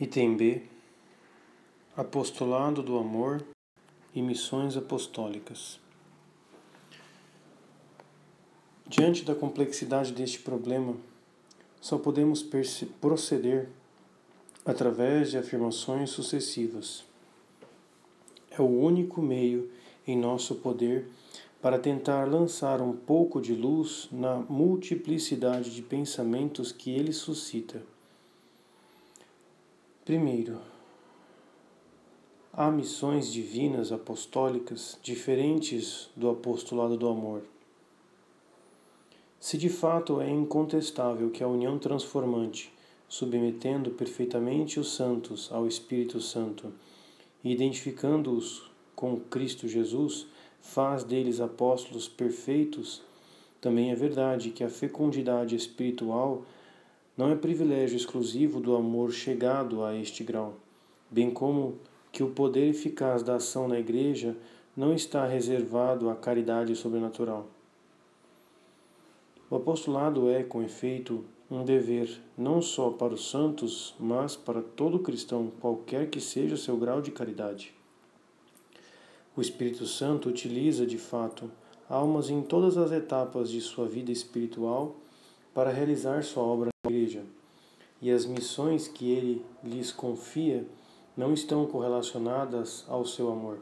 Item B Apostolado do Amor e Missões Apostólicas. Diante da complexidade deste problema, só podemos proceder através de afirmações sucessivas. É o único meio em nosso poder para tentar lançar um pouco de luz na multiplicidade de pensamentos que ele suscita. Primeiro, há missões divinas apostólicas diferentes do apostolado do amor. Se de fato é incontestável que a união transformante, submetendo perfeitamente os santos ao Espírito Santo e identificando-os com Cristo Jesus, faz deles apóstolos perfeitos, também é verdade que a fecundidade espiritual não é privilégio exclusivo do amor chegado a este grau, bem como que o poder eficaz da ação na Igreja não está reservado à caridade sobrenatural. O apostolado é, com efeito, um dever não só para os santos, mas para todo cristão, qualquer que seja seu grau de caridade. O Espírito Santo utiliza, de fato, almas em todas as etapas de sua vida espiritual para realizar sua obra na igreja, e as missões que ele lhes confia não estão correlacionadas ao seu amor.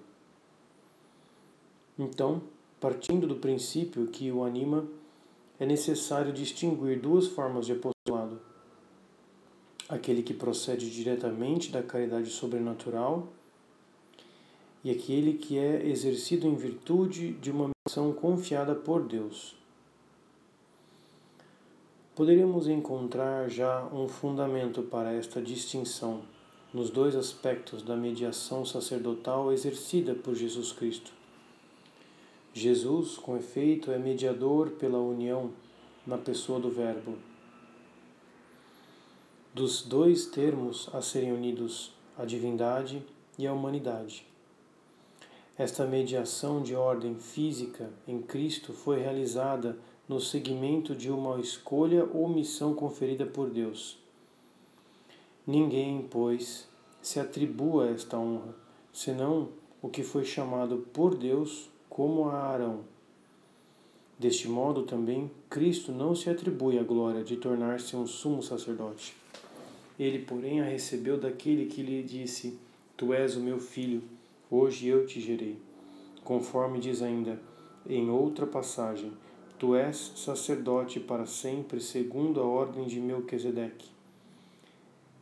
Então, partindo do princípio que o anima, é necessário distinguir duas formas de apostolado: aquele que procede diretamente da caridade sobrenatural e aquele que é exercido em virtude de uma missão confiada por Deus poderíamos encontrar já um fundamento para esta distinção nos dois aspectos da mediação sacerdotal exercida por Jesus Cristo. Jesus, com efeito, é mediador pela união na pessoa do Verbo. Dos dois termos a serem unidos, a divindade e a humanidade. Esta mediação de ordem física em Cristo foi realizada no seguimento de uma escolha ou missão conferida por Deus. Ninguém, pois, se atribua esta honra, senão o que foi chamado por Deus como a Arão. Deste modo também, Cristo não se atribui a glória de tornar-se um sumo sacerdote. Ele, porém, a recebeu daquele que lhe disse: Tu és o meu filho, hoje eu te gerei. Conforme diz ainda em outra passagem: Tu és sacerdote para sempre, segundo a ordem de Melquisedeque.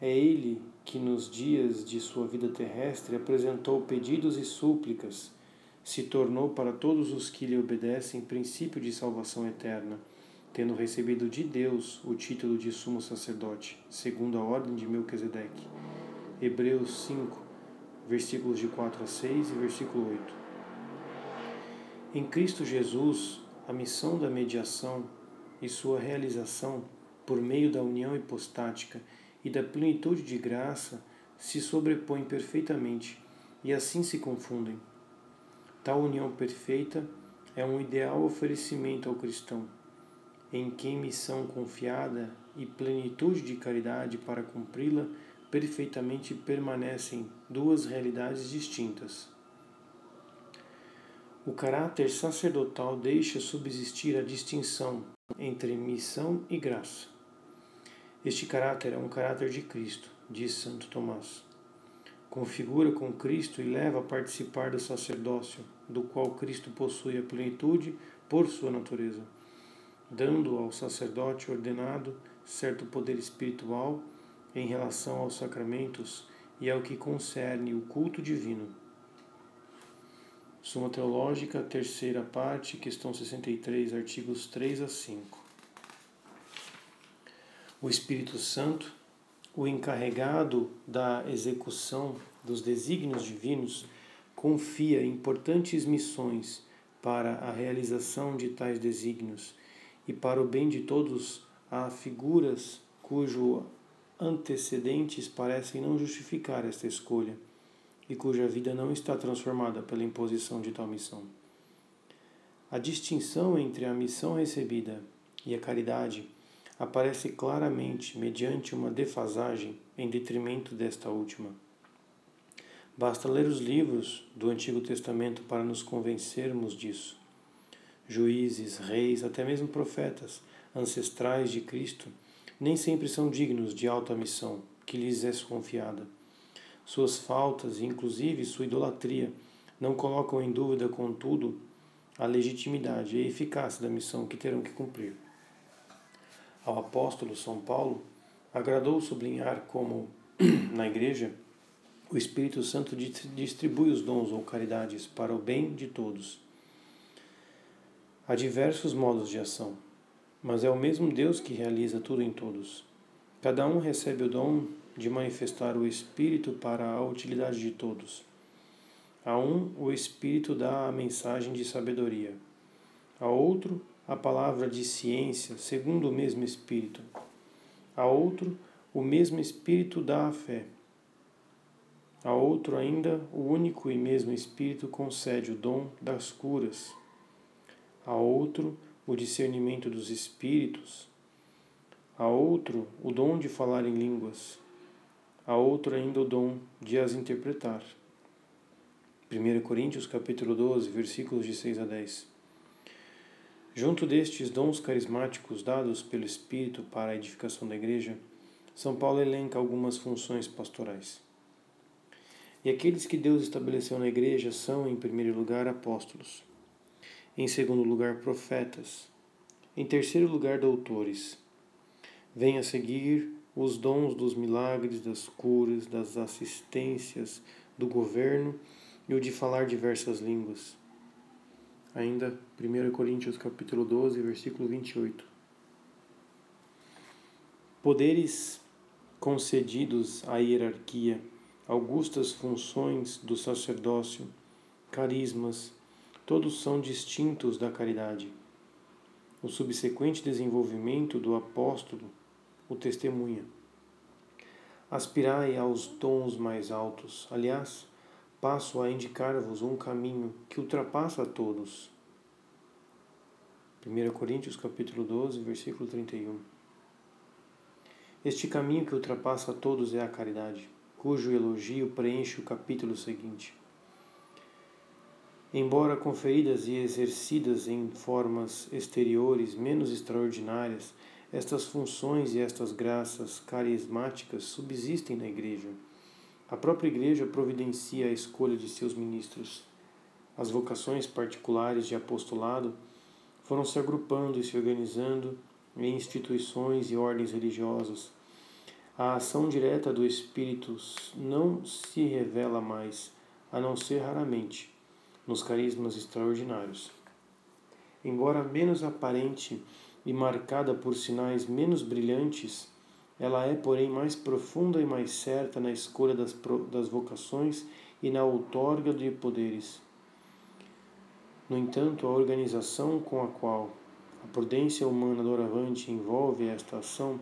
É ele que nos dias de sua vida terrestre apresentou pedidos e súplicas, se tornou para todos os que lhe obedecem princípio de salvação eterna, tendo recebido de Deus o título de sumo sacerdote, segundo a ordem de Melquisedeque. Hebreus 5, versículos de 4 a 6 e versículo 8. Em Cristo Jesus, a missão da mediação e sua realização por meio da união hipostática e da plenitude de graça se sobrepõem perfeitamente e assim se confundem. Tal união perfeita é um ideal oferecimento ao cristão, em quem missão confiada e plenitude de caridade para cumpri-la perfeitamente permanecem duas realidades distintas. O caráter sacerdotal deixa subsistir a distinção entre missão e graça. Este caráter é um caráter de Cristo, diz Santo Tomás. Configura com Cristo e leva a participar do sacerdócio, do qual Cristo possui a plenitude por sua natureza, dando ao sacerdote ordenado certo poder espiritual em relação aos sacramentos e ao que concerne o culto divino. Suma Teológica, terceira parte, questão 63, artigos 3 a 5. O Espírito Santo, o encarregado da execução dos desígnios divinos, confia importantes missões para a realização de tais desígnios e para o bem de todos a figuras cujo antecedentes parecem não justificar esta escolha e cuja vida não está transformada pela imposição de tal missão. A distinção entre a missão recebida e a caridade aparece claramente mediante uma defasagem em detrimento desta última. Basta ler os livros do Antigo Testamento para nos convencermos disso. Juízes, reis, até mesmo profetas, ancestrais de Cristo, nem sempre são dignos de alta missão que lhes é confiada. Suas faltas e, inclusive, sua idolatria não colocam em dúvida, contudo, a legitimidade e a eficácia da missão que terão que cumprir. Ao apóstolo São Paulo, agradou sublinhar como, na Igreja, o Espírito Santo distribui os dons ou caridades para o bem de todos. Há diversos modos de ação, mas é o mesmo Deus que realiza tudo em todos. Cada um recebe o dom de manifestar o Espírito para a utilidade de todos. A um, o Espírito dá a mensagem de sabedoria. A outro, a palavra de ciência, segundo o mesmo Espírito. A outro, o mesmo Espírito dá a fé. A outro ainda, o único e mesmo Espírito concede o dom das curas. A outro, o discernimento dos Espíritos. A outro, o dom de falar em línguas a outro ainda o dom de as interpretar. 1 Coríntios capítulo 12, versículos de 6 a 10. Junto destes dons carismáticos dados pelo Espírito para a edificação da igreja, São Paulo elenca algumas funções pastorais. E aqueles que Deus estabeleceu na igreja são, em primeiro lugar, apóstolos, em segundo lugar, profetas, em terceiro lugar, doutores. Vem a seguir os dons dos milagres, das curas, das assistências, do governo e o de falar diversas línguas. Ainda 1 Coríntios capítulo 12, versículo 28. Poderes concedidos à hierarquia, augustas funções do sacerdócio, carismas, todos são distintos da caridade. O subsequente desenvolvimento do apóstolo o testemunha. Aspirai aos dons mais altos. Aliás, passo a indicar-vos um caminho que ultrapassa a todos. 1 Coríntios capítulo 12, versículo 31. Este caminho que ultrapassa a todos é a caridade, cujo elogio preenche o capítulo seguinte. Embora conferidas e exercidas em formas exteriores menos extraordinárias, estas funções e estas graças carismáticas subsistem na Igreja. A própria Igreja providencia a escolha de seus ministros. As vocações particulares de apostolado foram se agrupando e se organizando em instituições e ordens religiosas. A ação direta do Espírito não se revela mais, a não ser raramente, nos carismas extraordinários. Embora menos aparente e marcada por sinais menos brilhantes, ela é, porém, mais profunda e mais certa na escolha das, das vocações e na outorga de poderes. No entanto, a organização com a qual a prudência humana doravante envolve esta ação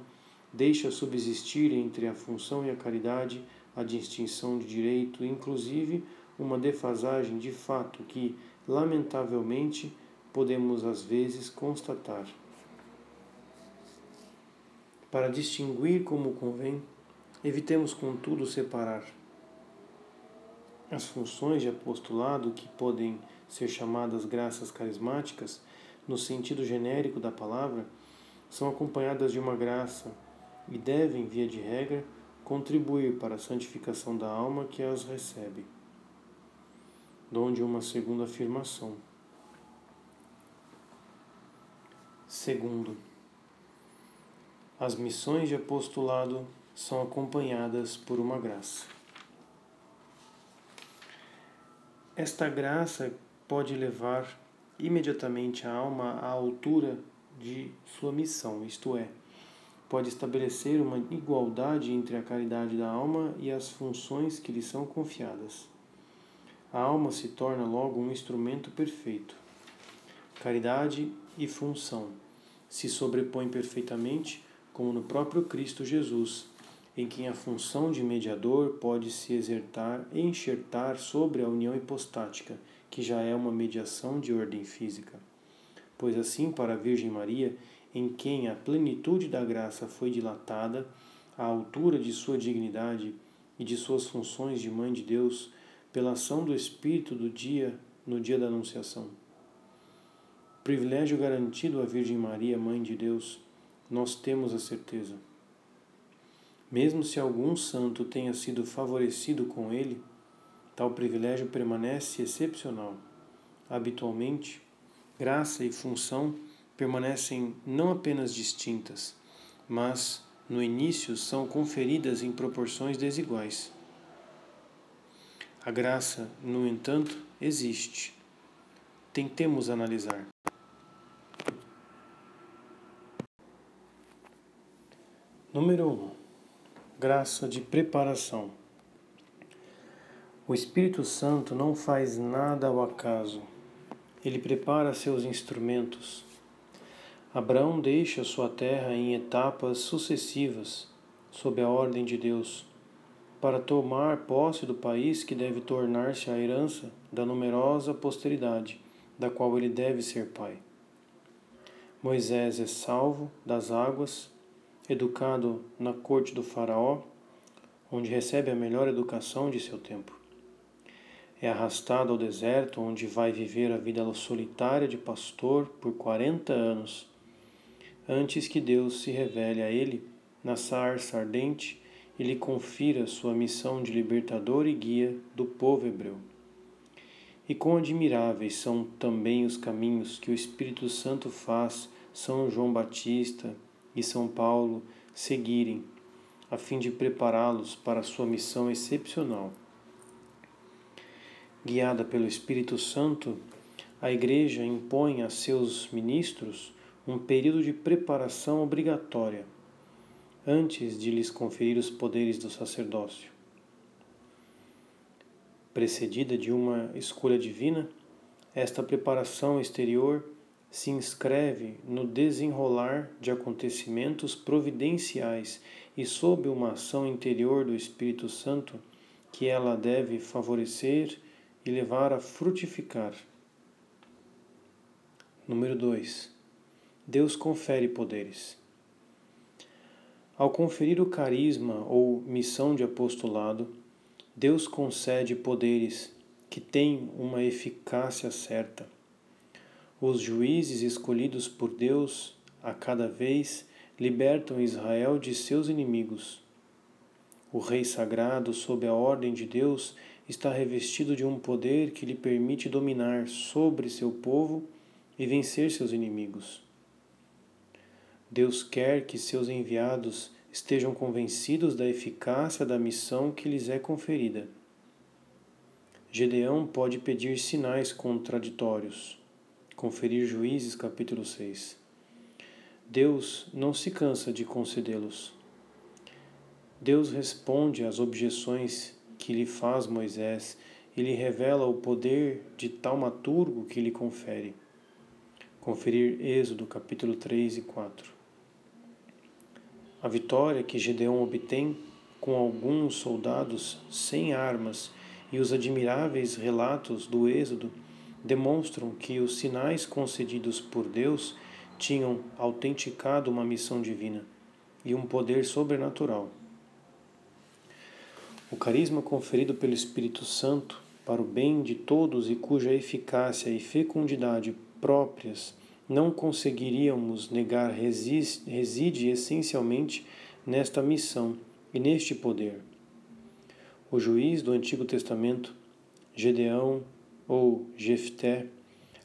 deixa subsistir entre a função e a caridade a distinção de direito, inclusive uma defasagem de fato que, lamentavelmente, podemos às vezes constatar. Para distinguir como convém, evitemos, contudo, separar as funções de apostolado, que podem ser chamadas graças carismáticas, no sentido genérico da palavra, são acompanhadas de uma graça e devem, via de regra, contribuir para a santificação da alma que as recebe. Donde uma segunda afirmação. Segundo, as missões de apostolado são acompanhadas por uma graça. Esta graça pode levar imediatamente a alma à altura de sua missão, isto é, pode estabelecer uma igualdade entre a caridade da alma e as funções que lhe são confiadas. A alma se torna logo um instrumento perfeito. Caridade e função se sobrepõem perfeitamente como no próprio Cristo Jesus, em quem a função de mediador pode se exertar e enxertar sobre a união hipostática, que já é uma mediação de ordem física. Pois assim, para a Virgem Maria, em quem a plenitude da graça foi dilatada à altura de sua dignidade e de suas funções de mãe de Deus pela ação do Espírito do dia no dia da Anunciação. Privilégio garantido à Virgem Maria, Mãe de Deus, nós temos a certeza. Mesmo se algum santo tenha sido favorecido com ele, tal privilégio permanece excepcional. Habitualmente, graça e função permanecem não apenas distintas, mas no início são conferidas em proporções desiguais. A graça, no entanto, existe. Tentemos analisar. Número 1. Um, graça de preparação. O Espírito Santo não faz nada ao acaso. Ele prepara seus instrumentos. Abraão deixa sua terra em etapas sucessivas, sob a ordem de Deus, para tomar posse do país que deve tornar-se a herança da numerosa posteridade, da qual ele deve ser pai. Moisés é salvo das águas, educado na corte do Faraó, onde recebe a melhor educação de seu tempo é arrastado ao deserto, onde vai viver a vida solitária de pastor por 40 anos, antes que Deus se revele a ele na sarça ardente e lhe confira sua missão de libertador e guia do povo hebreu. E quão admiráveis são também os caminhos que o Espírito Santo faz São João Batista e São Paulo seguirem, a fim de prepará-los para sua missão excepcional guiada pelo Espírito Santo, a Igreja impõe a seus ministros um período de preparação obrigatória antes de lhes conferir os poderes do sacerdócio. Precedida de uma escolha divina, esta preparação exterior se inscreve no desenrolar de acontecimentos providenciais e sob uma ação interior do Espírito Santo que ela deve favorecer e levar a frutificar. Número 2. Deus confere poderes. Ao conferir o carisma ou missão de apostolado, Deus concede poderes que têm uma eficácia certa. Os juízes escolhidos por Deus a cada vez libertam Israel de seus inimigos. O Rei sagrado, sob a ordem de Deus, está revestido de um poder que lhe permite dominar sobre seu povo e vencer seus inimigos. Deus quer que seus enviados estejam convencidos da eficácia da missão que lhes é conferida. Gedeão pode pedir sinais contraditórios. Conferir Juízes capítulo 6. Deus não se cansa de concedê-los. Deus responde às objeções que lhe faz Moisés e lhe revela o poder de taumaturgo que lhe confere. Conferir Êxodo capítulo 3 e 4. A vitória que Gedeão obtém com alguns soldados sem armas e os admiráveis relatos do Êxodo demonstram que os sinais concedidos por Deus tinham autenticado uma missão divina e um poder sobrenatural. O carisma conferido pelo Espírito Santo para o bem de todos e cuja eficácia e fecundidade próprias não conseguiríamos negar reside essencialmente nesta missão e neste poder. O juiz do Antigo Testamento, Gedeão ou Jefté,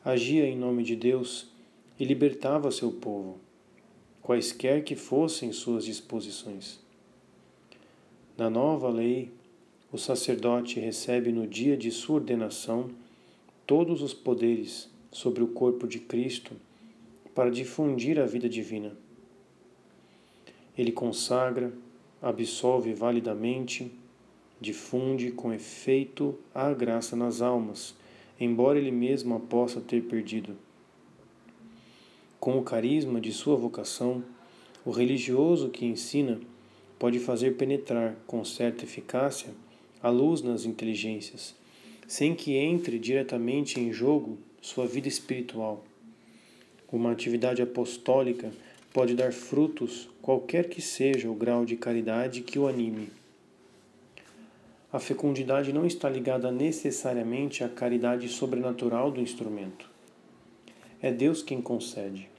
agia em nome de Deus e libertava seu povo, quaisquer que fossem suas disposições. Na nova lei, o sacerdote recebe no dia de sua ordenação todos os poderes sobre o corpo de Cristo para difundir a vida divina. Ele consagra, absolve validamente, difunde com efeito a graça nas almas, embora ele mesmo a possa ter perdido. Com o carisma de sua vocação, o religioso que ensina pode fazer penetrar com certa eficácia a luz nas inteligências, sem que entre diretamente em jogo sua vida espiritual. Uma atividade apostólica pode dar frutos, qualquer que seja o grau de caridade que o anime. A fecundidade não está ligada necessariamente à caridade sobrenatural do instrumento. É Deus quem concede.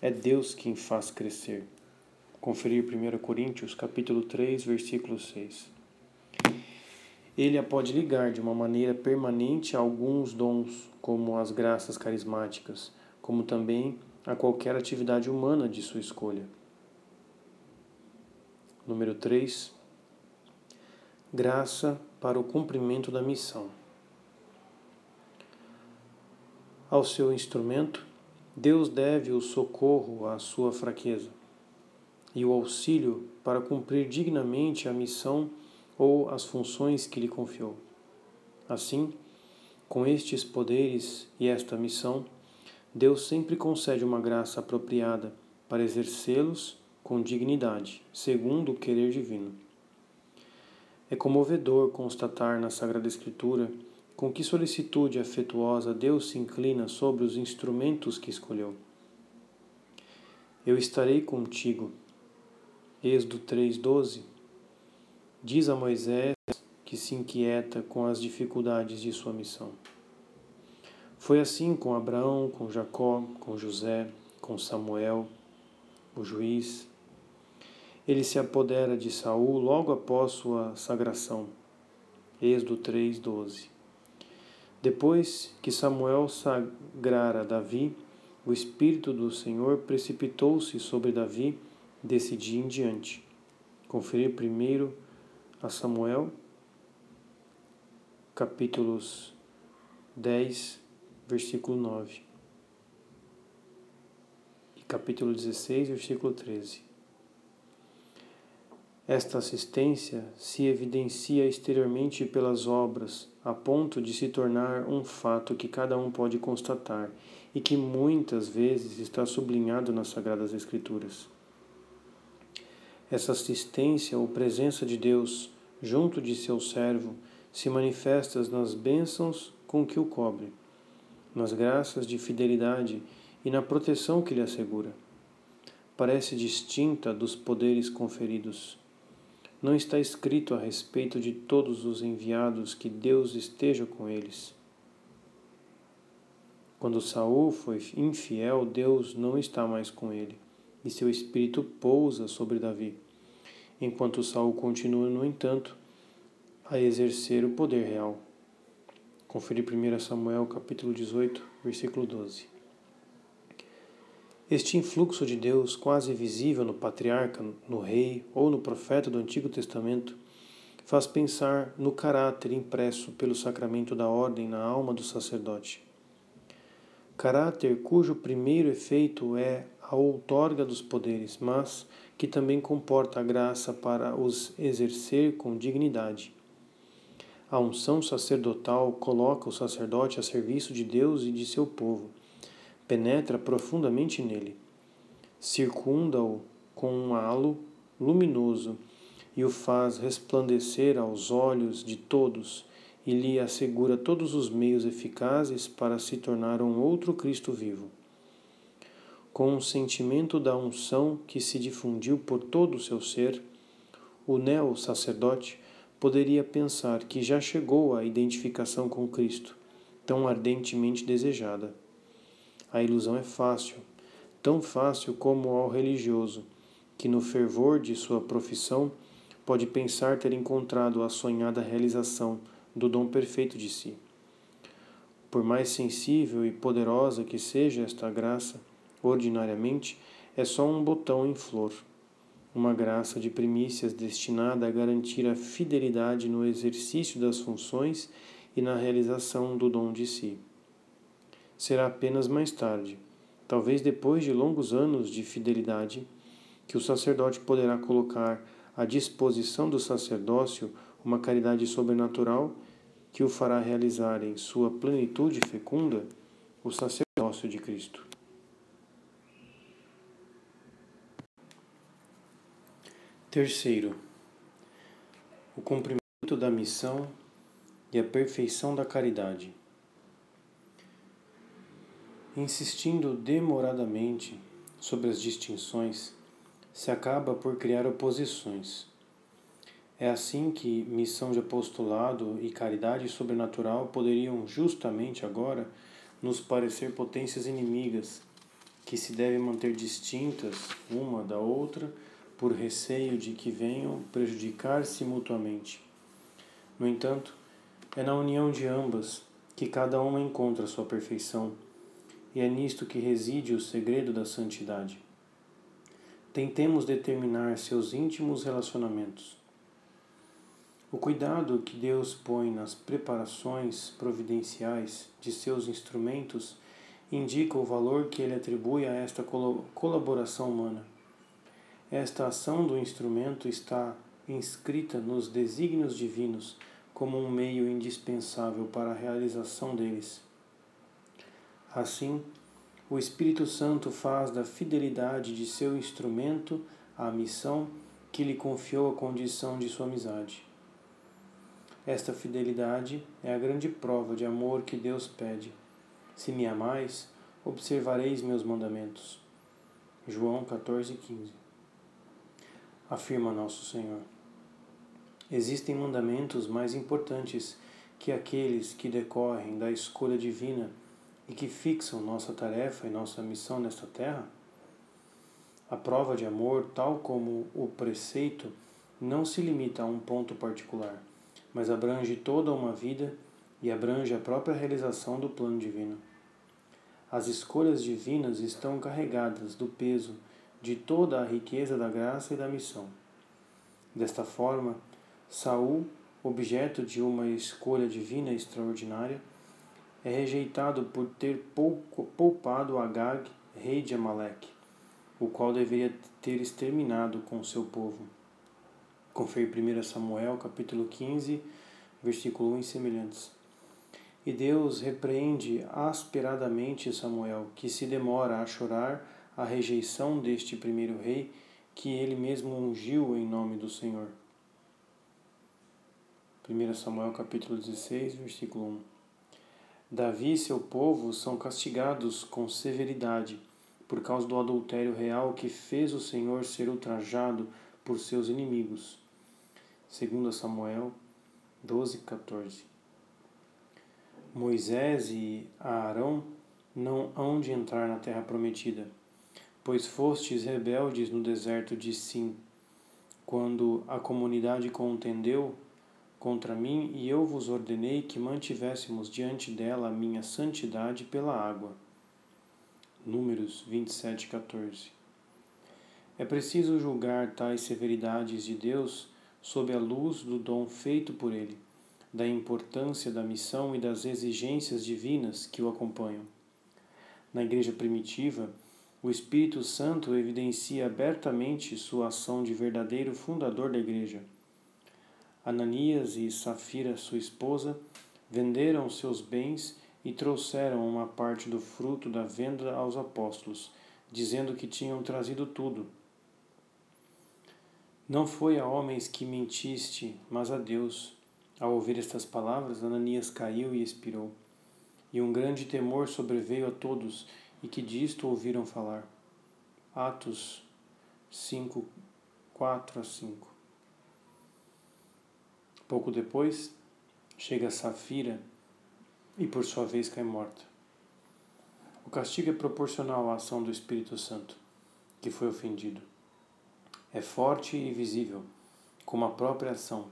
É Deus quem faz crescer. Conferir 1 Coríntios, capítulo 3, versículo 6. Ele a pode ligar de uma maneira permanente a alguns dons, como as graças carismáticas, como também a qualquer atividade humana de sua escolha. Número 3. Graça para o cumprimento da missão. Ao seu instrumento, Deus deve o socorro à sua fraqueza e o auxílio para cumprir dignamente a missão ou as funções que lhe confiou. Assim, com estes poderes e esta missão, Deus sempre concede uma graça apropriada para exercê-los com dignidade, segundo o querer divino. É comovedor constatar na Sagrada Escritura com que solicitude afetuosa Deus se inclina sobre os instrumentos que escolheu. Eu estarei contigo. Êxodo 3,12 diz a Moisés que se inquieta com as dificuldades de sua missão. Foi assim com Abraão, com Jacó, com José, com Samuel, o juiz. Ele se apodera de Saul logo após sua sagração. Êxodo 3:12. Depois que Samuel sagrara Davi, o espírito do Senhor precipitou-se sobre Davi desse dia em diante. Conferir primeiro a Samuel, capítulos 10 versículo 9. E capítulo 16, versículo 13. Esta assistência se evidencia exteriormente pelas obras, a ponto de se tornar um fato que cada um pode constatar e que muitas vezes está sublinhado nas Sagradas Escrituras. Essa assistência ou presença de Deus junto de seu servo se manifesta nas bênçãos com que o cobre nas graças de fidelidade e na proteção que lhe assegura. Parece distinta dos poderes conferidos. Não está escrito a respeito de todos os enviados que Deus esteja com eles. Quando Saul foi infiel, Deus não está mais com ele, e seu espírito pousa sobre Davi, enquanto Saul continua, no entanto, a exercer o poder real. Conferir 1 Samuel capítulo 18, versículo 12. Este influxo de Deus, quase visível no patriarca, no rei ou no profeta do Antigo Testamento, faz pensar no caráter impresso pelo sacramento da ordem na alma do sacerdote. Caráter cujo primeiro efeito é a outorga dos poderes, mas que também comporta a graça para os exercer com dignidade. A unção sacerdotal coloca o sacerdote a serviço de Deus e de seu povo, penetra profundamente nele, circunda-o com um halo luminoso e o faz resplandecer aos olhos de todos e lhe assegura todos os meios eficazes para se tornar um outro Cristo vivo. Com o sentimento da unção que se difundiu por todo o seu ser, o neo-sacerdote poderia pensar que já chegou à identificação com Cristo, tão ardentemente desejada. A ilusão é fácil, tão fácil como ao religioso, que no fervor de sua profissão pode pensar ter encontrado a sonhada realização do dom perfeito de si. Por mais sensível e poderosa que seja esta graça, ordinariamente é só um botão em flor uma graça de primícias destinada a garantir a fidelidade no exercício das funções e na realização do dom de si. Será apenas mais tarde, talvez depois de longos anos de fidelidade, que o sacerdote poderá colocar à disposição do sacerdócio uma caridade sobrenatural que o fará realizar em sua plenitude fecunda o sacerdócio de Cristo. Terceiro, o cumprimento da missão e a perfeição da caridade. Insistindo demoradamente sobre as distinções, se acaba por criar oposições. É assim que missão de apostolado e caridade sobrenatural poderiam justamente agora nos parecer potências inimigas que se devem manter distintas uma da outra por receio de que venham prejudicar-se mutuamente. No entanto, é na união de ambas que cada uma encontra sua perfeição, e é nisto que reside o segredo da santidade. Tentemos determinar seus íntimos relacionamentos. O cuidado que Deus põe nas preparações providenciais de seus instrumentos indica o valor que ele atribui a esta colaboração humana. Esta ação do instrumento está inscrita nos desígnios divinos como um meio indispensável para a realização deles. Assim, o Espírito Santo faz da fidelidade de seu instrumento a missão que lhe confiou a condição de sua amizade. Esta fidelidade é a grande prova de amor que Deus pede se me amais, observareis meus mandamentos. João 14, 15. Afirma Nosso Senhor. Existem mandamentos mais importantes que aqueles que decorrem da escolha divina e que fixam nossa tarefa e nossa missão nesta terra? A prova de amor, tal como o preceito, não se limita a um ponto particular, mas abrange toda uma vida e abrange a própria realização do plano divino. As escolhas divinas estão carregadas do peso de toda a riqueza da graça e da missão. Desta forma, Saul, objeto de uma escolha divina extraordinária, é rejeitado por ter poupado Agag, rei de Amaleque, o qual deveria ter exterminado com seu povo. Confere 1 Samuel, capítulo 15, versículo 1 e semelhantes. E Deus repreende asperadamente Samuel, que se demora a chorar a rejeição deste primeiro rei que ele mesmo ungiu em nome do Senhor. 1 Samuel capítulo 16, versículo 1. Davi e seu povo são castigados com severidade por causa do adultério real que fez o Senhor ser ultrajado por seus inimigos. 2 Samuel 12, 14. Moisés e Arão não hão de entrar na terra prometida, pois fostes rebeldes no deserto de Sim, quando a comunidade contendeu contra mim e eu vos ordenei que mantivéssemos diante dela a minha santidade pela água. Números 27, 14. É preciso julgar tais severidades de Deus sob a luz do dom feito por ele da importância da missão e das exigências divinas que o acompanham. Na Igreja primitiva, o Espírito Santo evidencia abertamente sua ação de verdadeiro fundador da Igreja. Ananias e Safira, sua esposa, venderam seus bens e trouxeram uma parte do fruto da venda aos apóstolos, dizendo que tinham trazido tudo. Não foi a homens que mentiste, mas a Deus ao ouvir estas palavras, Ananias caiu e expirou. E um grande temor sobreveio a todos e que disto ouviram falar. Atos 5, 4 a 5. Pouco depois, chega Safira e por sua vez cai morta. O castigo é proporcional à ação do Espírito Santo, que foi ofendido. É forte e visível, como a própria ação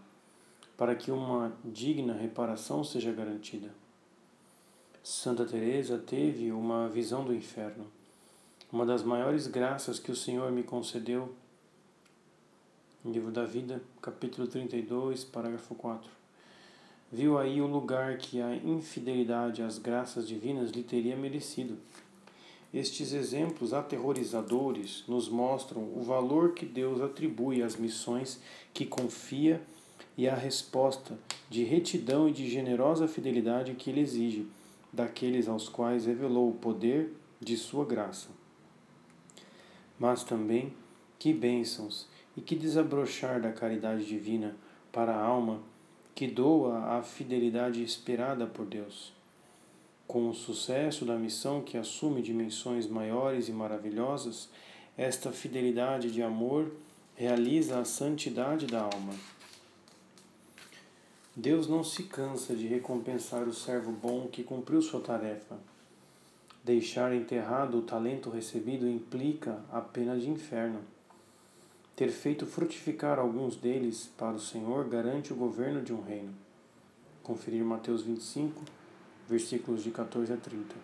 para que uma digna reparação seja garantida. Santa Teresa teve uma visão do inferno. Uma das maiores graças que o Senhor me concedeu. Livro da Vida, capítulo 32, parágrafo 4. Viu aí o lugar que a infidelidade às graças divinas lhe teria merecido. Estes exemplos aterrorizadores nos mostram o valor que Deus atribui às missões que confia e a resposta de retidão e de generosa fidelidade que ele exige daqueles aos quais revelou o poder de sua graça. Mas também que bênçãos e que desabrochar da caridade divina para a alma que doa a fidelidade esperada por Deus. Com o sucesso da missão que assume dimensões maiores e maravilhosas, esta fidelidade de amor realiza a santidade da alma. Deus não se cansa de recompensar o servo bom que cumpriu sua tarefa. Deixar enterrado o talento recebido implica a pena de inferno. Ter feito frutificar alguns deles para o Senhor garante o governo de um reino. Conferir Mateus 25, versículos de 14 a 30.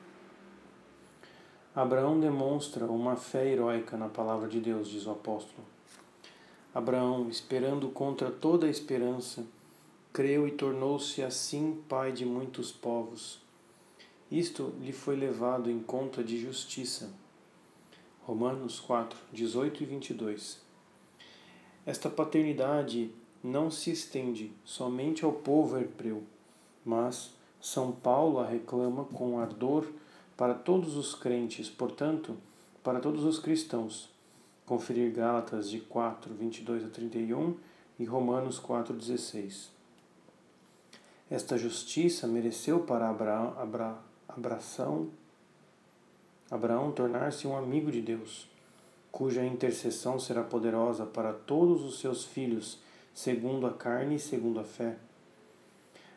Abraão demonstra uma fé heróica na palavra de Deus, diz o apóstolo. Abraão, esperando contra toda a esperança, creu e tornou-se assim pai de muitos povos. Isto lhe foi levado em conta de justiça. Romanos 4, 18 e 22. Esta paternidade não se estende somente ao povo hebreu, mas São Paulo a reclama com ardor para todos os crentes, portanto, para todos os cristãos. Conferir Gálatas de 4, 22 a 31 e Romanos 4, 16. Esta justiça mereceu para Abraão, Abra, abração, Abraão tornar-se um amigo de Deus, cuja intercessão será poderosa para todos os seus filhos, segundo a carne e segundo a fé.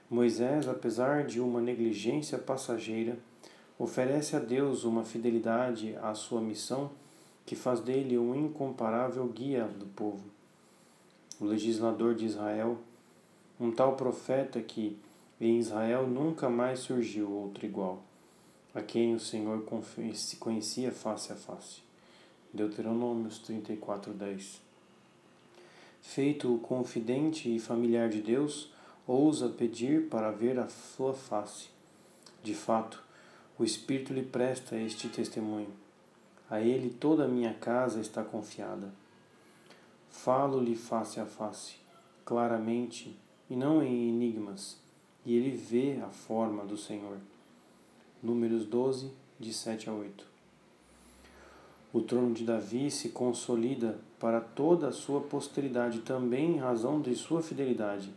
Moisés, apesar de uma negligência passageira, oferece a Deus uma fidelidade à sua missão que faz dele um incomparável guia do povo. O legislador de Israel um tal profeta que em Israel nunca mais surgiu outro igual, a quem o Senhor se conhecia face a face. Deuteronômios 34, 10. Feito o confidente e familiar de Deus, ousa pedir para ver a sua face. De fato, o Espírito lhe presta este testemunho. A ele toda a minha casa está confiada. Falo-lhe face a face, claramente e não em enigmas, e ele vê a forma do Senhor. Números 12, de 7 a 8. O trono de Davi se consolida para toda a sua posteridade, também em razão de sua fidelidade,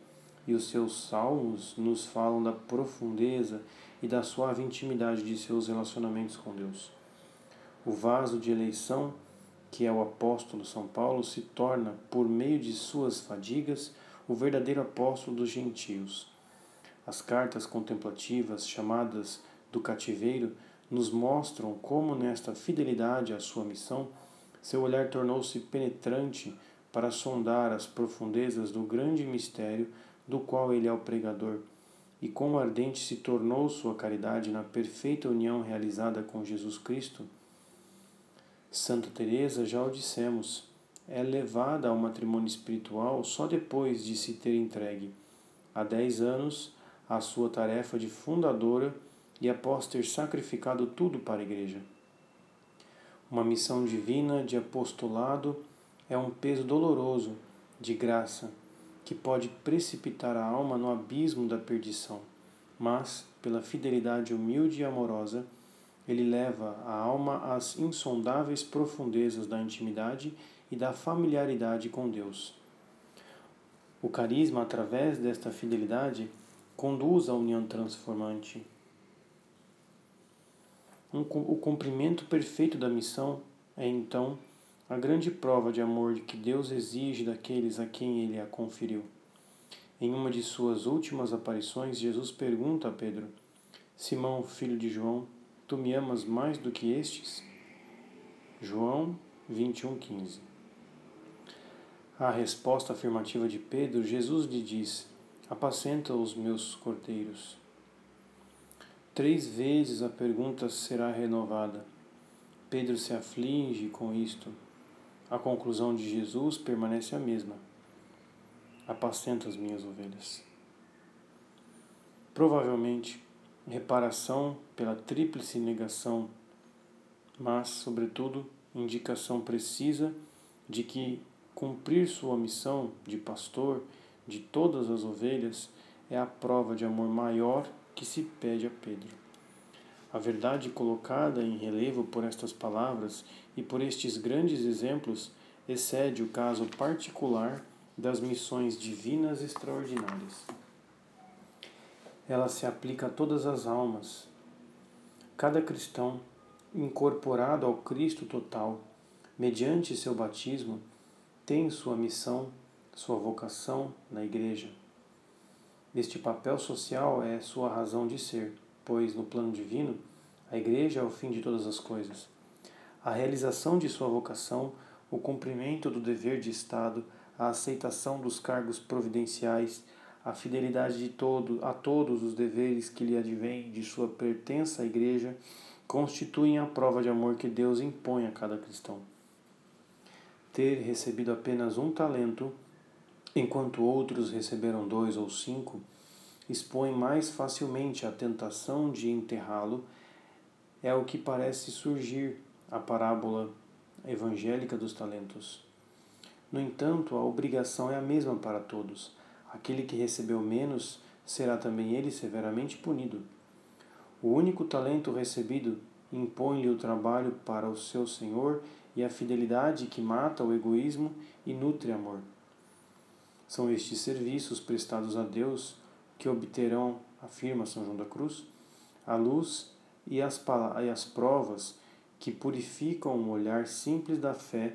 e os seus salmos nos falam da profundeza e da suave intimidade de seus relacionamentos com Deus. O vaso de eleição, que é o apóstolo São Paulo, se torna, por meio de suas fadigas, o verdadeiro apóstolo dos gentios. As cartas contemplativas, chamadas do cativeiro, nos mostram como, nesta fidelidade à sua missão, seu olhar tornou-se penetrante para sondar as profundezas do grande mistério do qual ele é o pregador, e quão ardente se tornou sua caridade na perfeita união realizada com Jesus Cristo. Santa Teresa, já o dissemos, é levada ao matrimônio espiritual só depois de se ter entregue, há dez anos, à sua tarefa de fundadora e após ter sacrificado tudo para a Igreja. Uma missão divina de apostolado é um peso doloroso de graça que pode precipitar a alma no abismo da perdição, mas, pela fidelidade humilde e amorosa, ele leva a alma às insondáveis profundezas da intimidade e da familiaridade com Deus. O carisma, através desta fidelidade, conduz à união transformante. O cumprimento perfeito da missão é, então, a grande prova de amor que Deus exige daqueles a quem ele a conferiu. Em uma de suas últimas aparições, Jesus pergunta a Pedro: Simão, filho de João, tu me amas mais do que estes? João 21:15 à resposta afirmativa de Pedro, Jesus lhe diz: Apacenta os meus cordeiros. Três vezes a pergunta será renovada. Pedro se aflige com isto. A conclusão de Jesus permanece a mesma: Apacenta as minhas ovelhas. Provavelmente, reparação pela tríplice negação, mas, sobretudo, indicação precisa de que Cumprir sua missão de pastor de todas as ovelhas é a prova de amor maior que se pede a Pedro. A verdade colocada em relevo por estas palavras e por estes grandes exemplos excede o caso particular das missões divinas extraordinárias. Ela se aplica a todas as almas, Cada cristão, incorporado ao Cristo total, mediante seu batismo, tem sua missão, sua vocação na Igreja. Este papel social é sua razão de ser, pois no plano divino, a Igreja é o fim de todas as coisas. A realização de sua vocação, o cumprimento do dever de Estado, a aceitação dos cargos providenciais, a fidelidade de todo, a todos os deveres que lhe advêm de sua pertença à Igreja, constituem a prova de amor que Deus impõe a cada cristão. Ter recebido apenas um talento, enquanto outros receberam dois ou cinco, expõe mais facilmente a tentação de enterrá-lo, é o que parece surgir a parábola evangélica dos talentos. No entanto, a obrigação é a mesma para todos. Aquele que recebeu menos será também ele severamente punido. O único talento recebido impõe-lhe o trabalho para o seu Senhor e a fidelidade que mata o egoísmo e nutre amor. São estes serviços prestados a Deus que obterão, afirma São João da Cruz, a luz e as, e as provas que purificam o olhar simples da fé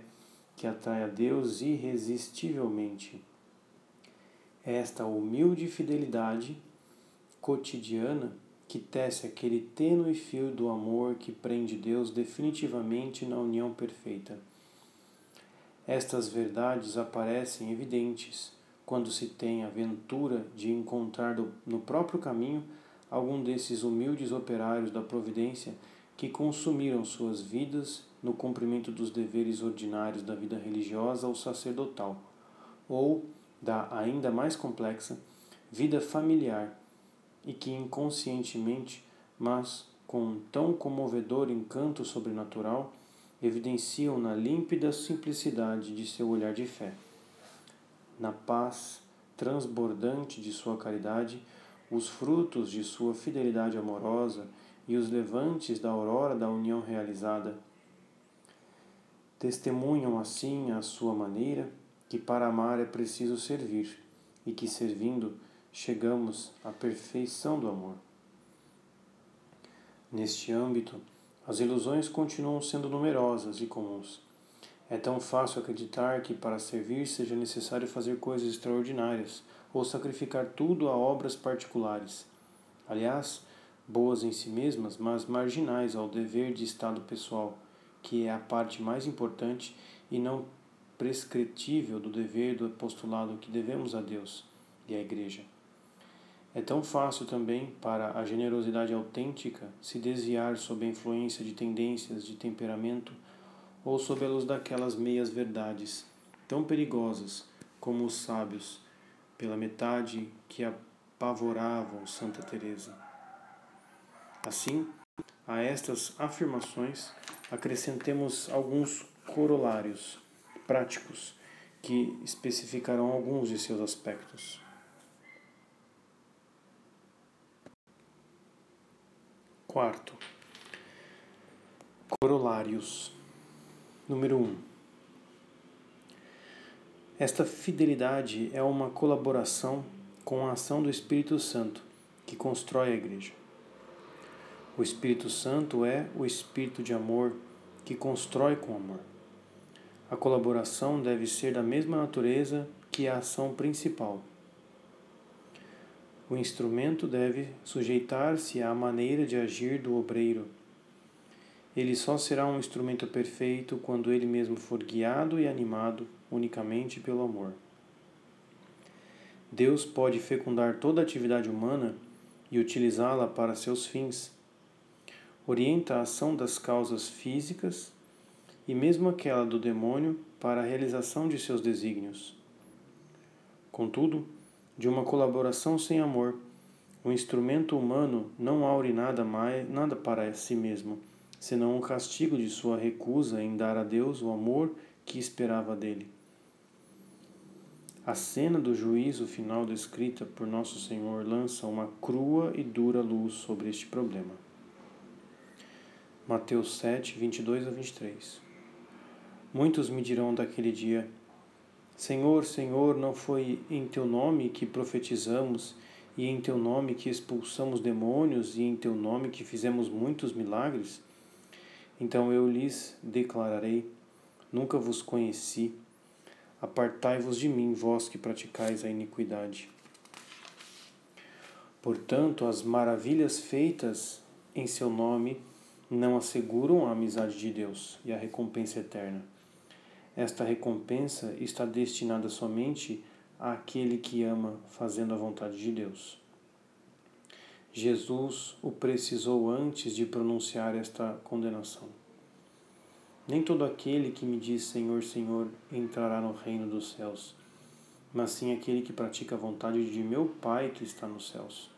que atrai a Deus irresistivelmente. Esta humilde fidelidade cotidiana que tece aquele tênue fio do amor que prende Deus definitivamente na união perfeita. Estas verdades aparecem evidentes quando se tem a ventura de encontrar no próprio caminho algum desses humildes operários da providência que consumiram suas vidas no cumprimento dos deveres ordinários da vida religiosa ou sacerdotal, ou da ainda mais complexa vida familiar, e que inconscientemente, mas com um tão comovedor encanto sobrenatural, evidenciam na límpida simplicidade de seu olhar de fé. Na paz transbordante de sua caridade, os frutos de sua fidelidade amorosa e os levantes da aurora da união realizada. Testemunham assim à sua maneira que para amar é preciso servir e que servindo chegamos à perfeição do amor. Neste âmbito, as ilusões continuam sendo numerosas e comuns. É tão fácil acreditar que para servir seja necessário fazer coisas extraordinárias ou sacrificar tudo a obras particulares. Aliás, boas em si mesmas, mas marginais ao dever de estado pessoal, que é a parte mais importante e não prescritível do dever do apostolado que devemos a Deus e à Igreja. É tão fácil também para a generosidade autêntica se desviar sob a influência de tendências de temperamento ou sob a luz daquelas meias verdades tão perigosas como os sábios pela metade que apavoravam Santa Teresa. Assim, a estas afirmações acrescentemos alguns corolários práticos que especificarão alguns de seus aspectos. Quarto, corolários. Número 1. Um. Esta fidelidade é uma colaboração com a ação do Espírito Santo que constrói a igreja. O Espírito Santo é o Espírito de amor que constrói com amor. A colaboração deve ser da mesma natureza que a ação principal. O instrumento deve sujeitar-se à maneira de agir do obreiro. Ele só será um instrumento perfeito quando ele mesmo for guiado e animado unicamente pelo amor. Deus pode fecundar toda a atividade humana e utilizá-la para seus fins orienta a ação das causas físicas e mesmo aquela do demônio para a realização de seus desígnios. Contudo, de uma colaboração sem amor, o instrumento humano não aure nada mais, nada para si mesmo, senão o castigo de sua recusa em dar a Deus o amor que esperava dele. A cena do juízo final descrita por Nosso Senhor lança uma crua e dura luz sobre este problema. Mateus 7, 22 a 23. Muitos me dirão daquele dia: Senhor, Senhor, não foi em teu nome que profetizamos e em teu nome que expulsamos demônios, e em teu nome que fizemos muitos milagres? Então eu lhes declararei: Nunca vos conheci. Apartai-vos de mim, vós que praticais a iniquidade. Portanto, as maravilhas feitas em seu nome não asseguram a amizade de Deus e a recompensa eterna. Esta recompensa está destinada somente àquele que ama fazendo a vontade de Deus. Jesus o precisou antes de pronunciar esta condenação. Nem todo aquele que me diz Senhor, Senhor entrará no reino dos céus, mas sim aquele que pratica a vontade de meu Pai que está nos céus.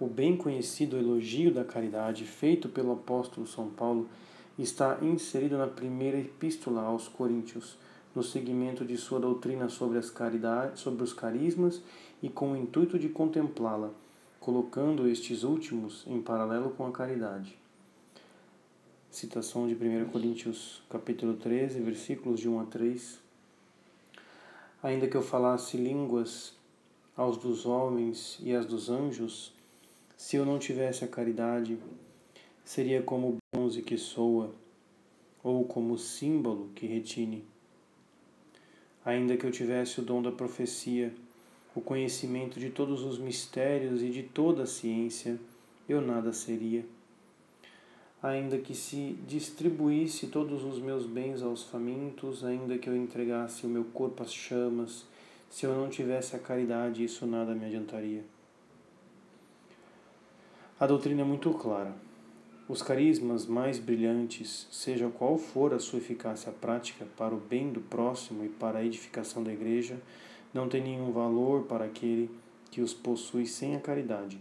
O bem conhecido elogio da caridade feito pelo apóstolo São Paulo está inserido na primeira epístola aos Coríntios, no segmento de sua doutrina sobre, as caridades, sobre os carismas e com o intuito de contemplá-la, colocando estes últimos em paralelo com a caridade. Citação de 1 Coríntios, capítulo 13, versículos de 1 a 3. Ainda que eu falasse línguas aos dos homens e às dos anjos, se eu não tivesse a caridade, seria como bronze que soa, ou como símbolo que retine. Ainda que eu tivesse o dom da profecia, o conhecimento de todos os mistérios e de toda a ciência, eu nada seria ainda que se distribuísse todos os meus bens aos famintos, ainda que eu entregasse o meu corpo às chamas, se eu não tivesse a caridade, isso nada me adiantaria. A doutrina é muito clara. Os carismas mais brilhantes, seja qual for a sua eficácia prática para o bem do próximo e para a edificação da igreja, não têm nenhum valor para aquele que os possui sem a caridade.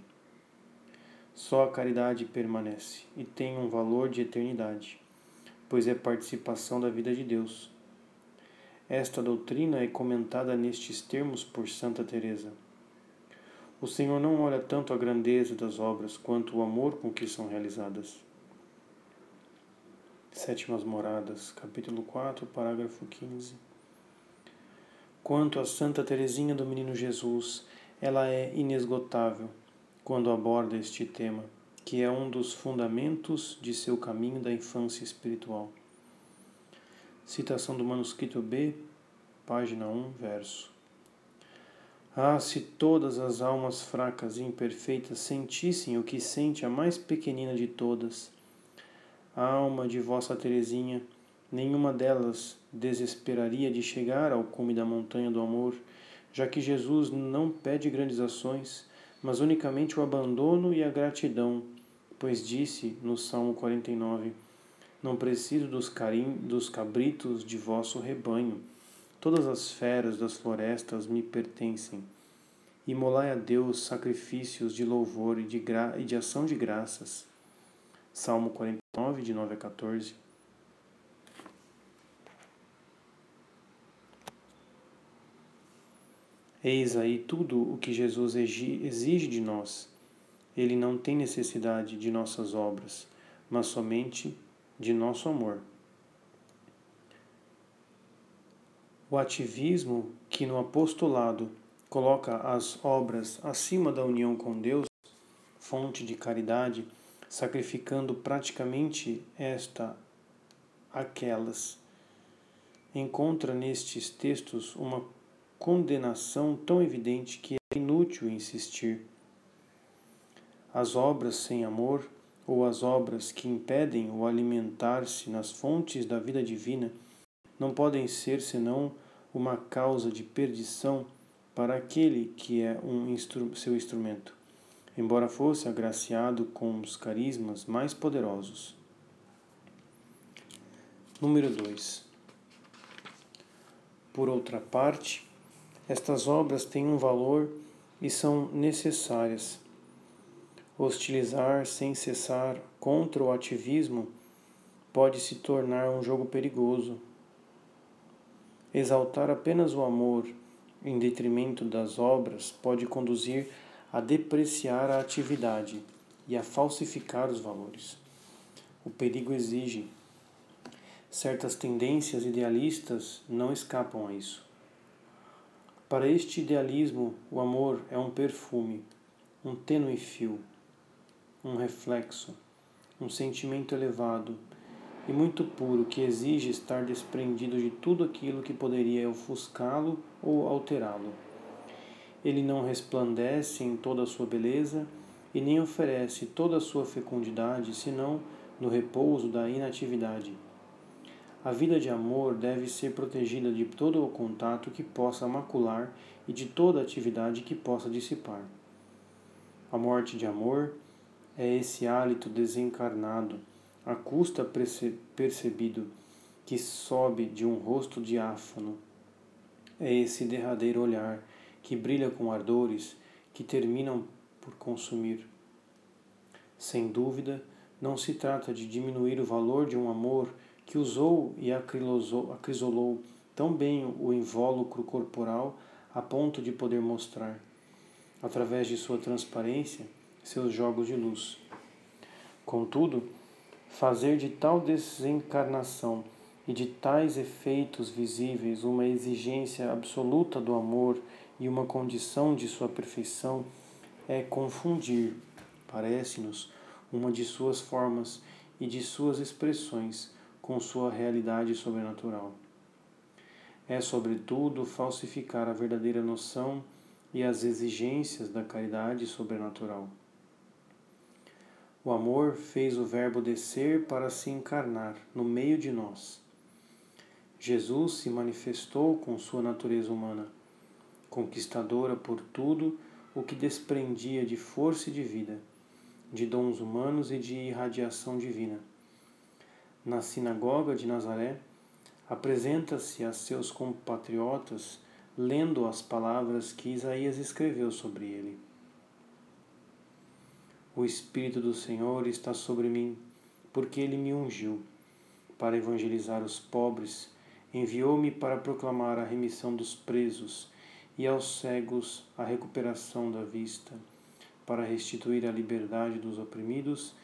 Só a caridade permanece e tem um valor de eternidade, pois é participação da vida de Deus. Esta doutrina é comentada nestes termos por Santa Teresa. O Senhor não olha tanto a grandeza das obras quanto o amor com que são realizadas. Sétimas Moradas, capítulo 4, parágrafo 15. Quanto a Santa Teresinha do Menino Jesus, ela é inesgotável quando aborda este tema, que é um dos fundamentos de seu caminho da infância espiritual. Citação do manuscrito B, página 1, verso. Ah, se todas as almas fracas e imperfeitas sentissem o que sente a mais pequenina de todas, a alma de vossa Teresinha, nenhuma delas desesperaria de chegar ao cume da montanha do amor, já que Jesus não pede grandes ações, mas unicamente o abandono e a gratidão, pois disse no Salmo 49: Não preciso dos, carim, dos cabritos de vosso rebanho, todas as feras das florestas me pertencem. Imolai a Deus sacrifícios de louvor e de, gra... e de ação de graças. Salmo 49, de 9 a 14. Eis aí tudo o que Jesus exige de nós. Ele não tem necessidade de nossas obras, mas somente de nosso amor. O ativismo que no apostolado coloca as obras acima da união com Deus, fonte de caridade, sacrificando praticamente esta aquelas, encontra nestes textos uma condenação tão evidente que é inútil insistir. As obras sem amor, ou as obras que impedem o alimentar-se nas fontes da vida divina, não podem ser senão uma causa de perdição para aquele que é um instru seu instrumento, embora fosse agraciado com os carismas mais poderosos. Número 2. Por outra parte, estas obras têm um valor e são necessárias. Hostilizar sem cessar contra o ativismo pode se tornar um jogo perigoso. Exaltar apenas o amor em detrimento das obras pode conduzir a depreciar a atividade e a falsificar os valores. O perigo exige. Certas tendências idealistas não escapam a isso. Para este idealismo, o amor é um perfume, um tênue fio, um reflexo, um sentimento elevado e muito puro que exige estar desprendido de tudo aquilo que poderia ofuscá-lo ou alterá-lo. Ele não resplandece em toda a sua beleza e nem oferece toda a sua fecundidade, senão no repouso da inatividade. A vida de amor deve ser protegida de todo o contato que possa macular e de toda atividade que possa dissipar. A morte de amor é esse hálito desencarnado, a custa percebido, que sobe de um rosto diáfano. É esse derradeiro olhar que brilha com ardores que terminam por consumir. Sem dúvida, não se trata de diminuir o valor de um amor que usou e acrisolou tão bem o invólucro corporal a ponto de poder mostrar, através de sua transparência, seus jogos de luz. Contudo, fazer de tal desencarnação e de tais efeitos visíveis uma exigência absoluta do amor e uma condição de sua perfeição é confundir, parece-nos, uma de suas formas e de suas expressões com sua realidade sobrenatural. É, sobretudo, falsificar a verdadeira noção e as exigências da caridade sobrenatural. O amor fez o Verbo descer para se encarnar no meio de nós. Jesus se manifestou com sua natureza humana, conquistadora por tudo o que desprendia de força e de vida, de dons humanos e de irradiação divina. Na sinagoga de Nazaré, apresenta-se a seus compatriotas lendo as palavras que Isaías escreveu sobre ele. O Espírito do Senhor está sobre mim, porque ele me ungiu para evangelizar os pobres, enviou-me para proclamar a remissão dos presos e aos cegos a recuperação da vista, para restituir a liberdade dos oprimidos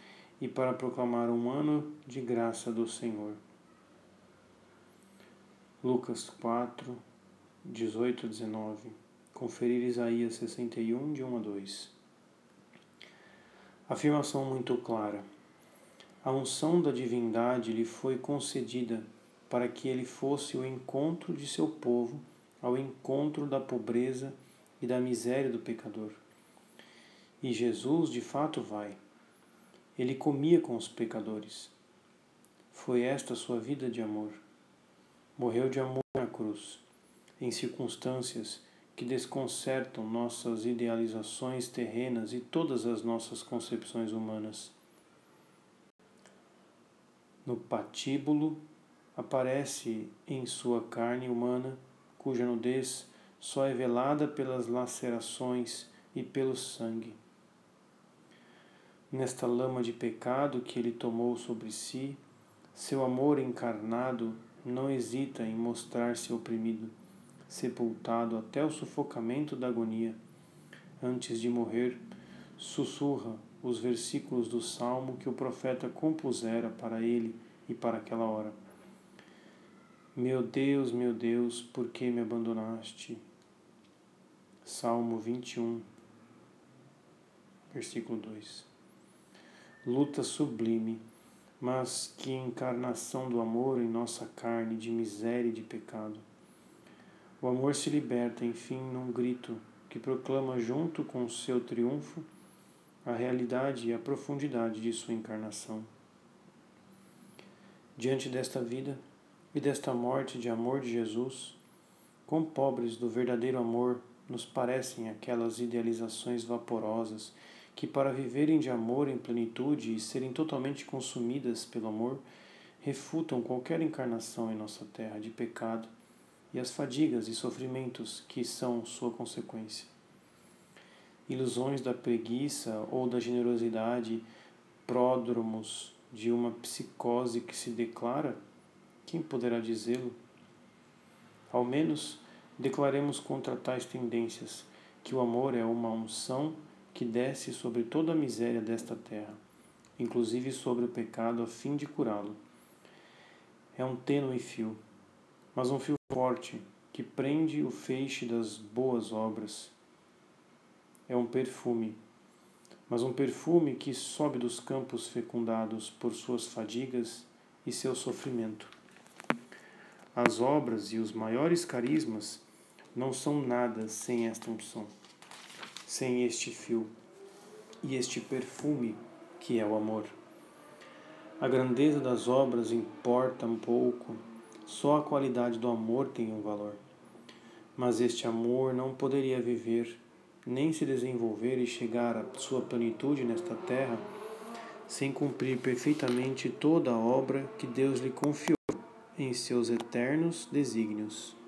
e para proclamar um ano de graça do Senhor. Lucas 4, 18 a 19. Conferir Isaías 61, de 1 a 2. Afirmação muito clara. A unção da divindade lhe foi concedida para que ele fosse o encontro de seu povo ao encontro da pobreza e da miséria do pecador. E Jesus de fato vai. Ele comia com os pecadores. Foi esta sua vida de amor. Morreu de amor na cruz, em circunstâncias que desconcertam nossas idealizações terrenas e todas as nossas concepções humanas. No patíbulo aparece em sua carne humana, cuja nudez só é velada pelas lacerações e pelo sangue. Nesta lama de pecado que ele tomou sobre si, seu amor encarnado não hesita em mostrar-se oprimido sepultado até o sufocamento da agonia. Antes de morrer, sussurra os versículos do salmo que o profeta compusera para ele e para aquela hora. Meu Deus, meu Deus, por que me abandonaste? Salmo 21, versículo 2. Luta sublime, mas que encarnação do amor em nossa carne de miséria e de pecado. O amor se liberta, enfim, num grito que proclama, junto com seu triunfo, a realidade e a profundidade de sua encarnação. Diante desta vida e desta morte de amor de Jesus, quão pobres do verdadeiro amor nos parecem aquelas idealizações vaporosas que, para viverem de amor em plenitude e serem totalmente consumidas pelo amor, refutam qualquer encarnação em nossa terra de pecado e as fadigas e sofrimentos que são sua consequência. Ilusões da preguiça ou da generosidade, pródromos de uma psicose que se declara, quem poderá dizê-lo? Ao menos declaremos contra tais tendências que o amor é uma unção que desce sobre toda a miséria desta terra, inclusive sobre o pecado, a fim de curá-lo. É um tênue fio, mas um fio forte que prende o feixe das boas obras. É um perfume, mas um perfume que sobe dos campos fecundados por suas fadigas e seu sofrimento. As obras e os maiores carismas não são nada sem esta unção, sem este fio e este perfume que é o amor. A grandeza das obras importa um pouco, só a qualidade do amor tem um valor. Mas este amor não poderia viver, nem se desenvolver e chegar à sua plenitude nesta terra sem cumprir perfeitamente toda a obra que Deus lhe confiou em seus eternos desígnios.